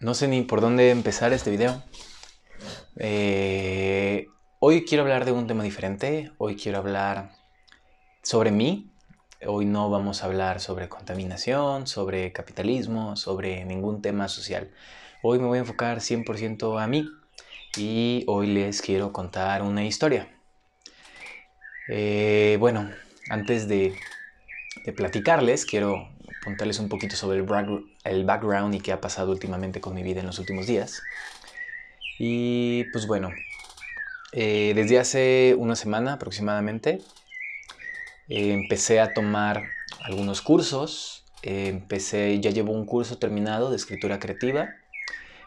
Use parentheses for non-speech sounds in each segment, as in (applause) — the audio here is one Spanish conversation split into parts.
No sé ni por dónde empezar este video. Eh, hoy quiero hablar de un tema diferente. Hoy quiero hablar sobre mí. Hoy no vamos a hablar sobre contaminación, sobre capitalismo, sobre ningún tema social. Hoy me voy a enfocar 100% a mí y hoy les quiero contar una historia. Eh, bueno, antes de, de platicarles, quiero contarles un poquito sobre el, background y qué ha pasado últimamente con mi vida en los últimos días. Y pues bueno, eh, desde hace una semana aproximadamente eh, empecé a tomar algunos cursos. Eh, empecé, ya llevo un curso terminado de escritura creativa.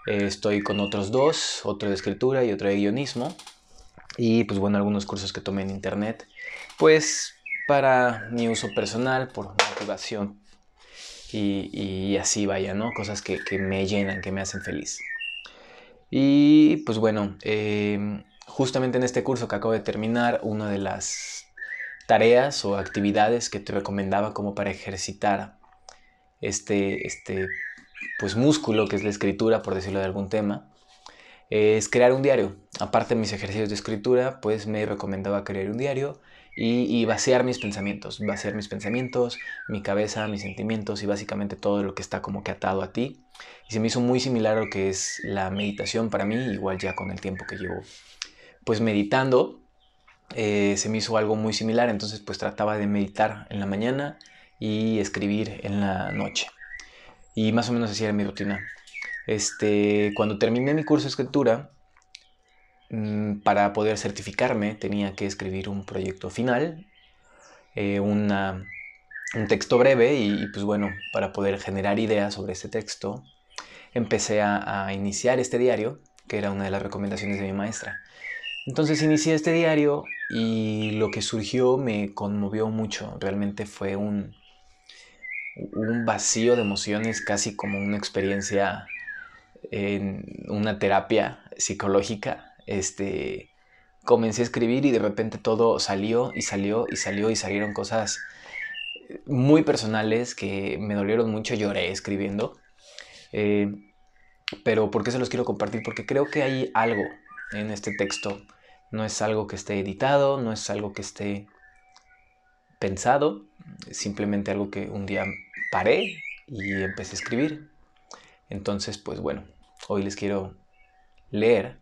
estoy con otros dos, otro de escritura y otro de guionismo. Y pues bueno, algunos cursos que tomé en internet. Pues para mi uso personal, por motivación y, así vaya, ¿no? Cosas que, me llenan, que me hacen feliz. Y pues bueno, em, justamente en este curso que acabo de terminar, una de las tareas o actividades que te recomendaba como para ejercitar este, este pues músculo que es la escritura, por decirlo de algún tema, es crear un diario. Aparte de mis ejercicios de escritura, pues me recomendaba crear un diario y, vaciar mis pensamientos, vaciar mis pensamientos, mi cabeza, mis sentimientos y básicamente todo lo que está como que atado a ti. Y se me hizo muy similar a lo que es la meditación para mí, igual ya con el tiempo que llevo pues meditando, eh, se me hizo algo muy similar, entonces pues trataba de meditar en la mañana y escribir en la noche. Y más o menos así era mi rutina. Este, cuando terminé mi curso de escritura, para poder certificarme tenía que escribir un proyecto final, eh, un texto breve y, pues bueno, para poder generar ideas sobre ese texto, empecé a, a, iniciar este diario, que era una de las recomendaciones de mi maestra. Entonces inicié este diario y lo que surgió me conmovió mucho, realmente fue un, un vacío de emociones, casi como una experiencia en una terapia psicológica este, comencé a escribir y de repente todo salió y salió y salió y salieron cosas muy personales que me dolieron mucho, lloré escribiendo. Eh, pero ¿por qué se los quiero compartir? Porque creo que hay algo en este texto. No es algo que esté editado, no es algo que esté pensado, simplemente algo que un día paré y empecé a escribir. Entonces, pues bueno, hoy les quiero leer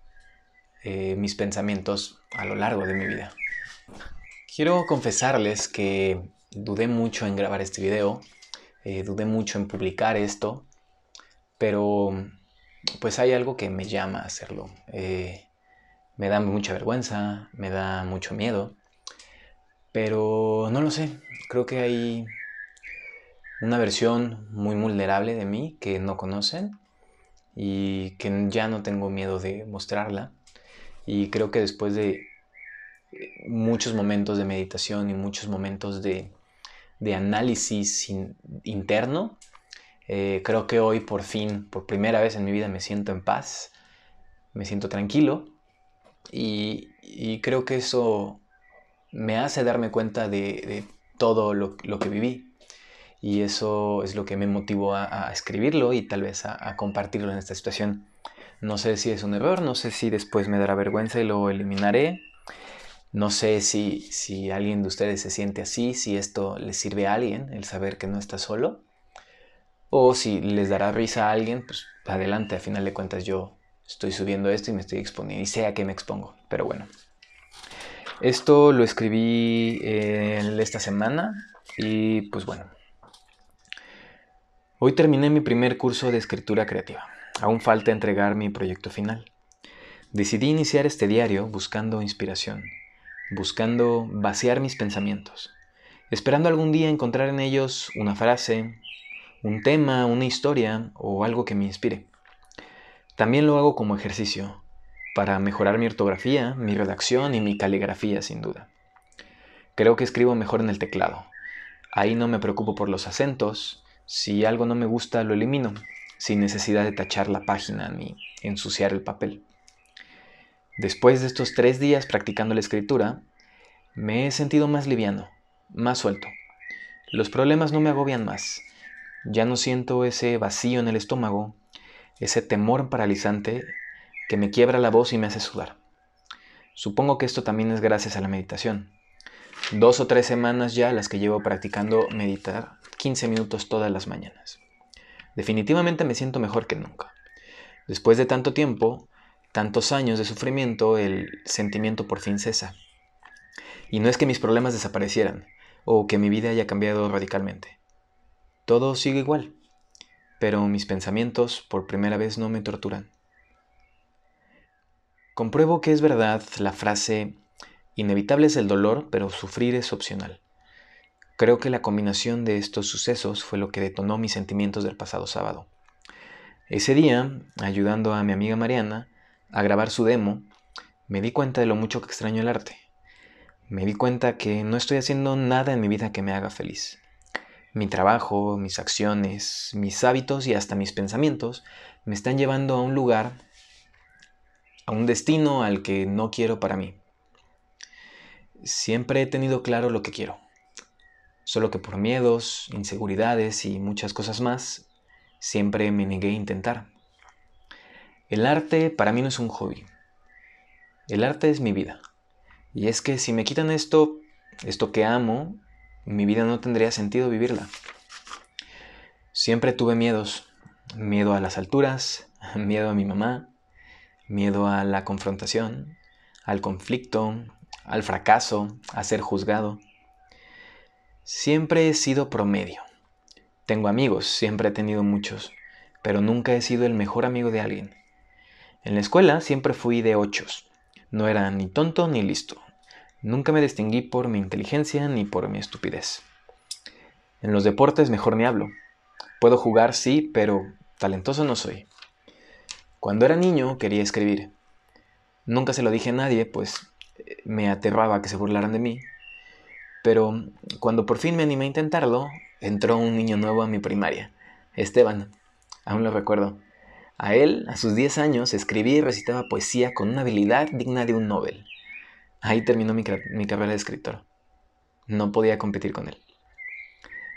eh, mis pensamientos a lo largo de mi vida. Quiero confesarles que dudé mucho en grabar este video, eh, dudé mucho en publicar esto, pero pues hay algo que me llama a hacerlo. Eh, me da mucha vergüenza, me da mucho miedo, pero no lo sé, creo que hay una versión muy vulnerable de mí que no conocen y que ya no tengo miedo de mostrarla. Y creo que después de eh, muchos momentos de meditación y muchos momentos de, análisis interno, eh, creo que hoy por fin, por primera vez en mi vida, me siento en paz, me siento tranquilo y, creo que eso me hace darme cuenta de, todo lo, que viví. Y eso es lo que me motivó a, escribirlo y tal vez a compartirlo en esta situación. No sé si es un error, no sé si después me dará vergüenza y lo eliminaré. No sé si, si alguien de ustedes se siente así, si esto les sirve a alguien, el saber que no está solo. O si les dará risa a alguien, pues adelante, a final de cuentas yo estoy subiendo esto y me estoy exponiendo y sé a qué me expongo. Pero bueno, esto lo escribí esta semana y pues bueno. Hoy terminé mi primer curso de escritura creativa. Aún falta entregar mi proyecto final. Decidí iniciar este diario buscando inspiración, buscando vaciar mis pensamientos, esperando algún día encontrar en ellos una frase, un tema, una historia o algo que me inspire. También lo hago como ejercicio, para mejorar mi ortografía, mi redacción y mi caligrafía sin duda. Creo que escribo mejor en el teclado. Ahí no me preocupo por los acentos, si algo no me gusta lo elimino sin necesidad de tachar la página ni ensuciar el papel. Después de estos tres días practicando la escritura, me he sentido más liviano, más suelto. Los problemas no me agobian más. Ya no siento ese vacío en el estómago, ese temor paralizante que me quiebra la voz y me hace sudar. Supongo que esto también es gracias a la meditación. Dos o tres semanas ya las que llevo practicando meditar 15 minutos todas las mañanas. Definitivamente me siento mejor que nunca. Después de tanto tiempo, tantos años de sufrimiento, el sentimiento por fin cesa. Y no es que mis problemas desaparecieran o que mi vida haya cambiado radicalmente. Todo sigue igual, pero mis pensamientos por primera vez no me torturan. Compruebo que es verdad la frase inevitable es el dolor, pero sufrir es opcional. Creo que la combinación de estos sucesos fue lo que detonó mis sentimientos del pasado sábado. Ese día, ayudando a mi amiga Mariana a grabar su demo, me di cuenta de lo mucho que extraño el arte. Me di cuenta que no estoy haciendo nada en mi vida que me haga feliz. Mi trabajo, mis acciones, mis hábitos y hasta mis pensamientos me están llevando a un lugar a un destino al que no quiero para mí. Siempre he tenido claro lo que quiero, solo que por miedos, inseguridades y muchas cosas más, siempre me negué a intentar. El arte para mí no es un hobby. El arte es mi vida. Y es que si me quitan esto, esto que amo, mi vida no tendría sentido vivirla. Siempre tuve miedos. Miedo a las alturas, (laughs) miedo a mi mamá, miedo a la confrontación, al conflicto, al fracaso, a ser juzgado. Siempre he sido promedio. Tengo amigos, siempre he tenido muchos, pero nunca he sido el mejor amigo de alguien. En la escuela siempre fui de ochos. No era ni tonto ni listo. Nunca me distinguí por mi inteligencia ni por mi estupidez. En los deportes mejor ni hablo. Puedo jugar, sí, pero talentoso no soy. Cuando era niño quería escribir. Nunca se lo dije a nadie, pues eh, me aterraba que se burlaran de mí. Pero cuando por fin me animé a intentarlo, entró un niño nuevo a mi primaria, Esteban. Aún lo recuerdo. A él, a sus 10 años, escribía y recitaba poesía con una habilidad digna de un Nobel. Ahí terminó mi, carrera de escritor. No podía competir con él.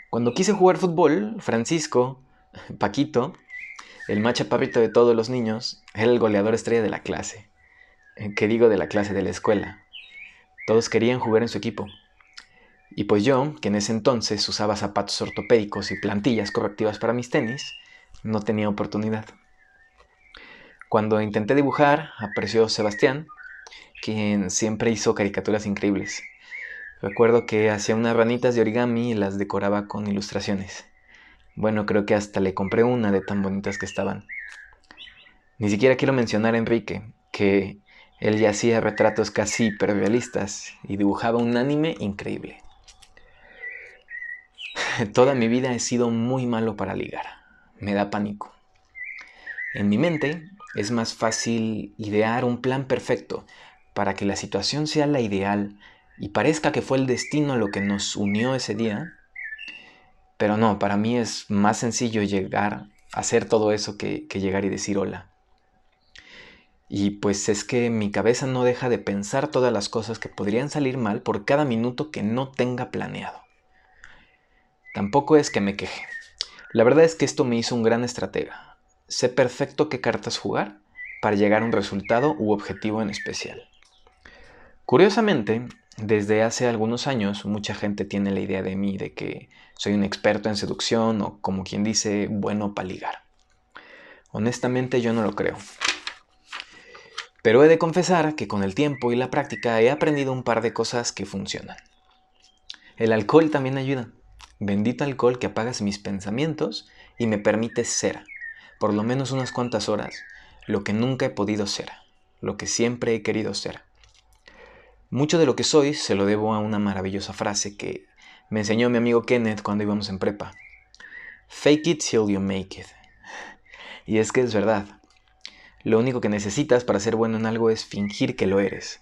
Cuando quise jugar fútbol, Francisco, Paquito, el más chaparrito de todos los niños, era el goleador estrella de la clase. Eh, ¿Qué digo de la clase de la escuela? Todos querían jugar en su equipo. Y pues yo, que en ese entonces usaba zapatos ortopédicos y plantillas correctivas para mis tenis, no tenía oportunidad. Cuando intenté dibujar, apareció Sebastián, quien siempre hizo caricaturas increíbles. Recuerdo que hacía unas ranitas de origami y las decoraba con ilustraciones. Bueno, creo que hasta le compré una de tan bonitas que estaban. Ni siquiera quiero mencionar a Enrique, que él ya hacía retratos casi hiperrealistas y dibujaba un anime increíble. Toda mi vida he sido muy malo para ligar. Me da pánico. En mi mente es más fácil idear un plan perfecto para que la situación sea la ideal y parezca que fue el destino lo que nos unió ese día pero no, para mí es más sencillo llegar a hacer todo eso que, llegar y decir hola. Y pues es que mi cabeza no deja de pensar todas las cosas que podrían salir mal por cada minuto que no tenga planeado. Tampoco es que me queje. La verdad es que esto me hizo un gran estratega. Sé perfecto qué cartas jugar para llegar a un resultado u objetivo en especial. Curiosamente, desde hace algunos años mucha gente tiene la idea de mí de que soy un experto en seducción o como quien dice bueno para ligar. Honestamente yo no lo creo. Pero he de confesar que con el tiempo y la práctica he aprendido un par de cosas que funcionan. El alcohol también ayuda. Bendito alcohol que apagas mis pensamientos y me permite ser, por lo menos unas cuantas horas, lo que nunca he podido ser, lo que siempre he querido ser. Mucho de lo que soy se lo debo a una maravillosa frase que me enseñó mi amigo Kenneth cuando íbamos en prepa. Fake it till you make it. Y es que es verdad. Lo único que necesitas para ser bueno en algo es fingir que lo eres.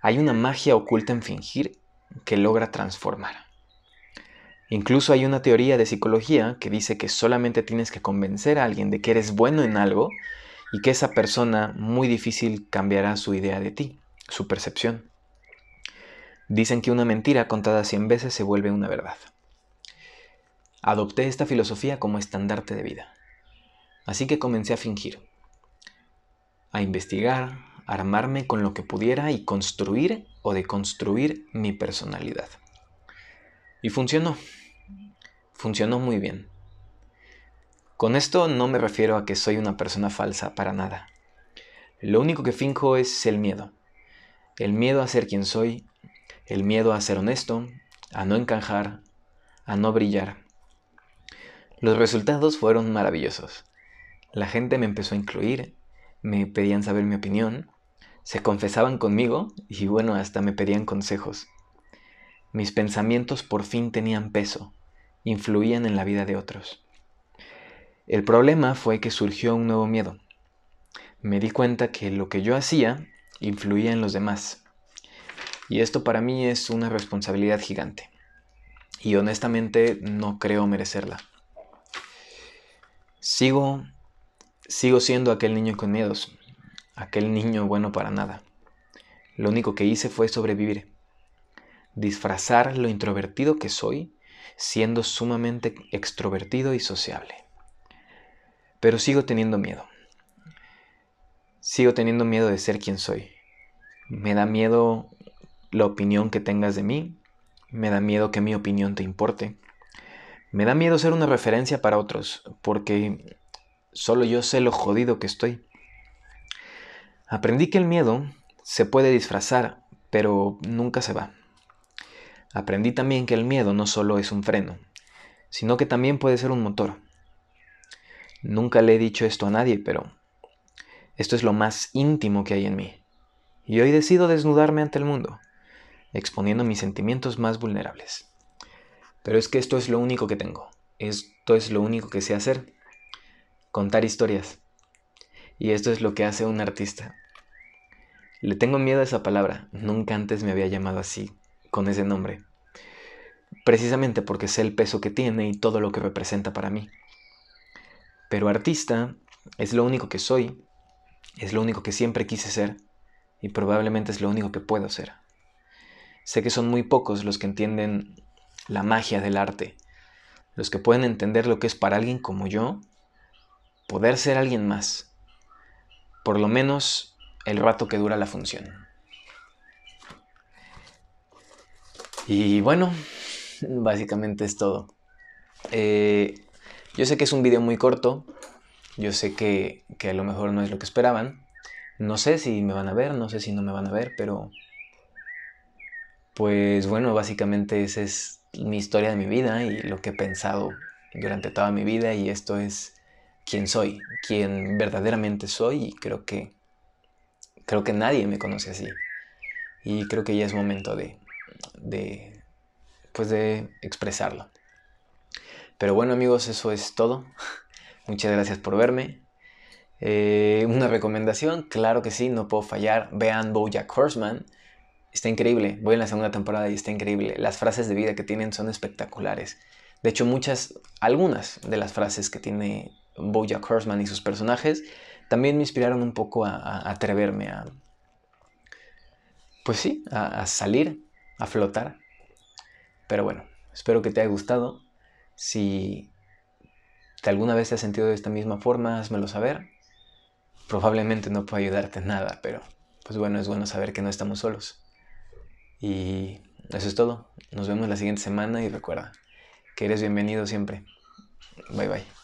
Hay una magia oculta en fingir que logra transformar. Incluso hay una teoría de psicología que dice que solamente tienes que convencer a alguien de que eres bueno en algo y que esa persona muy difícil cambiará su idea de ti su percepción. Dicen que una mentira contada cien veces se vuelve una verdad. Adopté esta filosofía como estandarte de vida. Así que comencé a fingir, a investigar, a armarme con lo que pudiera y construir o deconstruir mi personalidad. Y funcionó. Funcionó muy bien. Con esto no me refiero a que soy una persona falsa para nada. Lo único que finjo es el miedo. El miedo a ser quien soy, el miedo a ser honesto, a no encajar, a no brillar. Los resultados fueron maravillosos. La gente me empezó a incluir, me pedían saber mi opinión, se confesaban conmigo y bueno, hasta me pedían consejos. Mis pensamientos por fin tenían peso, influían en la vida de otros. El problema fue que surgió un nuevo miedo. Me di cuenta que lo que yo hacía influía en los demás. Y esto para mí es una responsabilidad gigante. Y honestamente no creo merecerla. Sigo sigo siendo aquel niño con miedos, aquel niño bueno para nada. Lo único que hice fue sobrevivir. Disfrazar lo introvertido que soy, siendo sumamente extrovertido y sociable. Pero sigo teniendo miedo. Sigo teniendo miedo de ser quien soy. Me da miedo la opinión que tengas de mí. Me da miedo que mi opinión te importe. Me da miedo ser una referencia para otros, porque solo yo sé lo jodido que estoy. Aprendí que el miedo se puede disfrazar, pero nunca se va. Aprendí también que el miedo no solo es un freno, sino que también puede ser un motor. Nunca le he dicho esto a nadie, pero esto es lo más íntimo que hay en mí. Y hoy decido desnudarme ante el mundo, exponiendo mis sentimientos más vulnerables. Pero es que esto es lo único que tengo. Esto es lo único que sé hacer. Contar historias. Y esto es lo que hace un artista. Le tengo miedo a esa palabra. Nunca antes me había llamado así, con ese nombre. Precisamente porque sé el peso que tiene y todo lo que representa para mí. Pero artista es lo único que soy, es lo único que siempre quise ser y probablemente es lo único que puedo ser. Sé que son muy pocos los que entienden la magia del arte, los que pueden entender lo que es para alguien como yo poder ser alguien más, por lo menos el rato que dura la función. Y bueno, básicamente es todo. Eh, yo sé que es un video muy corto, yo sé que, que, a lo mejor no es lo que esperaban, no sé si me van a ver, no sé si no me van a ver, pero pues bueno, básicamente esa es mi historia de mi vida y lo que he pensado durante toda mi vida y esto es quién soy, quién verdaderamente soy y creo que creo que nadie me conoce así. Y creo que ya es momento de, de pues de expresarlo. Pero bueno amigos, eso es todo. (laughs) Muchas gracias por verme. Eh, una recomendación, claro que sí, no puedo fallar. Vean Bojack Horseman. Está increíble. Voy en la segunda temporada y está increíble. Las frases de vida que tienen son espectaculares. De hecho, muchas, algunas de las frases que tiene Bojack Horseman y sus personajes también me inspiraron un poco a, atreverme a, pues sí, a salir, a flotar. Pero bueno, espero que te haya gustado. Si alguna vez te has sentido de esta misma forma, házmelo saber. Probablemente no puedo ayudarte nada, pero pues bueno, es bueno saber que no estamos solos. Y eso es todo. Nos vemos la siguiente semana y recuerda que eres bienvenido siempre. Bye bye.